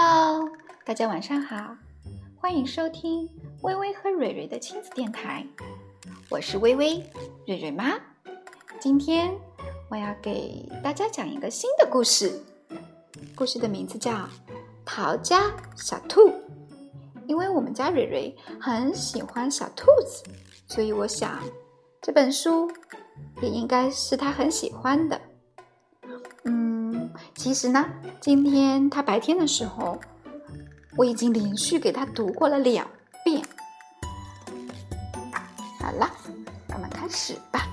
Hello，大家晚上好，欢迎收听微微和蕊蕊的亲子电台，我是微微，蕊蕊妈。今天我要给大家讲一个新的故事，故事的名字叫《逃家小兔》。因为我们家蕊蕊很喜欢小兔子，所以我想这本书也应该是她很喜欢的。其实呢，今天他白天的时候，我已经连续给他读过了两遍。好了，我们开始吧。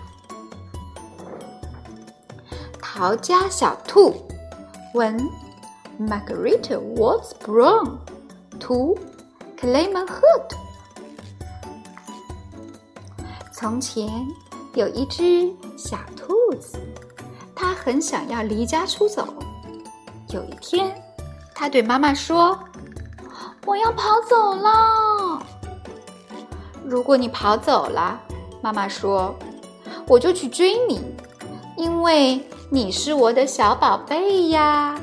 逃家小兔，文，Margarita w a t s Brown，图，Clayman Hood。从前有一只小兔子。它很想要离家出走。有一天，他对妈妈说：“我要跑走了。”如果你跑走了，妈妈说：“我就去追你，因为你是我的小宝贝呀。”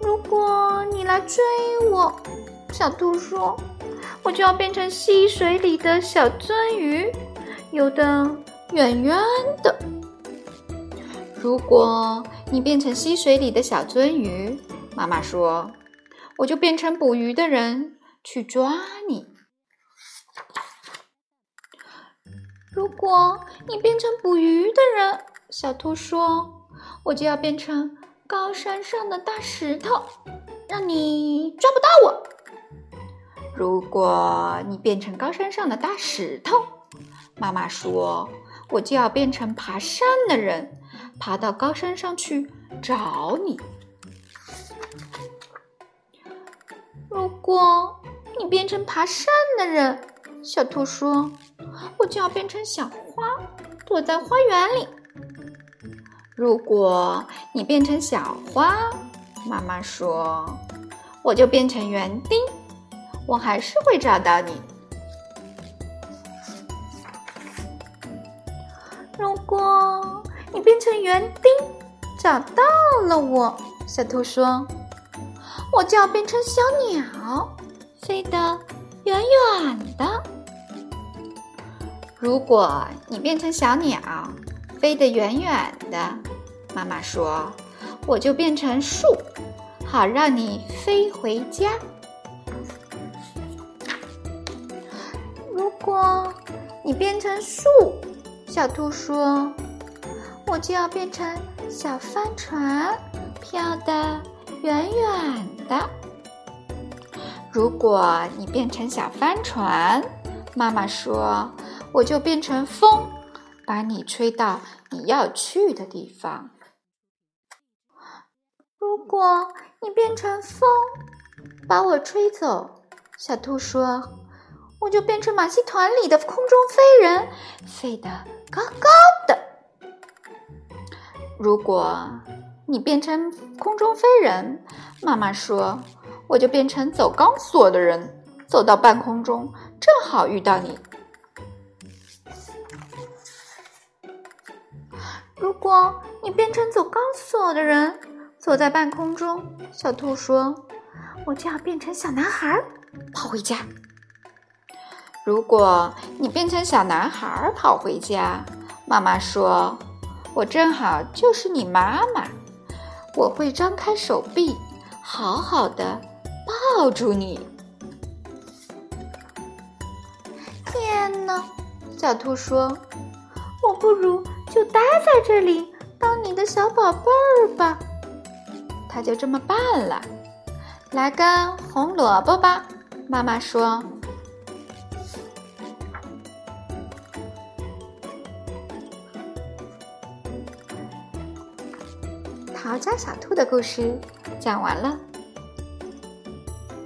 如果你来追我，小兔说：“我就要变成溪水里的小鳟鱼，游得远远的。”如果你变成溪水里的小鳟鱼，妈妈说，我就变成捕鱼的人去抓你。如果你变成捕鱼的人，小兔说，我就要变成高山上的大石头，让你抓不到我。如果你变成高山上的大石头，妈妈说，我就要变成爬山的人。爬到高山上去找你。如果你变成爬山的人，小兔说：“我就要变成小花，躲在花园里。”如果你变成小花，妈妈说：“我就变成园丁，我还是会找到你。”如果。你变成园丁，找到了我。小兔说：“我就要变成小鸟，飞得远远的。”如果你变成小鸟，飞得远远的，妈妈说：“我就变成树，好让你飞回家。”如果你变成树，小兔说。我就要变成小帆船，飘得远远的。如果你变成小帆船，妈妈说，我就变成风，把你吹到你要去的地方。如果你变成风，把我吹走，小兔说，我就变成马戏团里的空中飞人，飞得高高的。如果你变成空中飞人，妈妈说，我就变成走钢索的人，走到半空中，正好遇到你。如果你变成走钢索的人，走在半空中，小兔说，我就要变成小男孩，跑回家。如果你变成小男孩跑回家，妈妈说。我正好就是你妈妈，我会张开手臂，好好的抱住你。天哪，小兔说：“我不如就待在这里当你的小宝贝儿吧。”他就这么办了。来根红萝卜吧，妈妈说。逃家小兔的故事讲完了，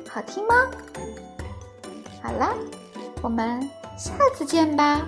好听吗？好了，我们下次见吧。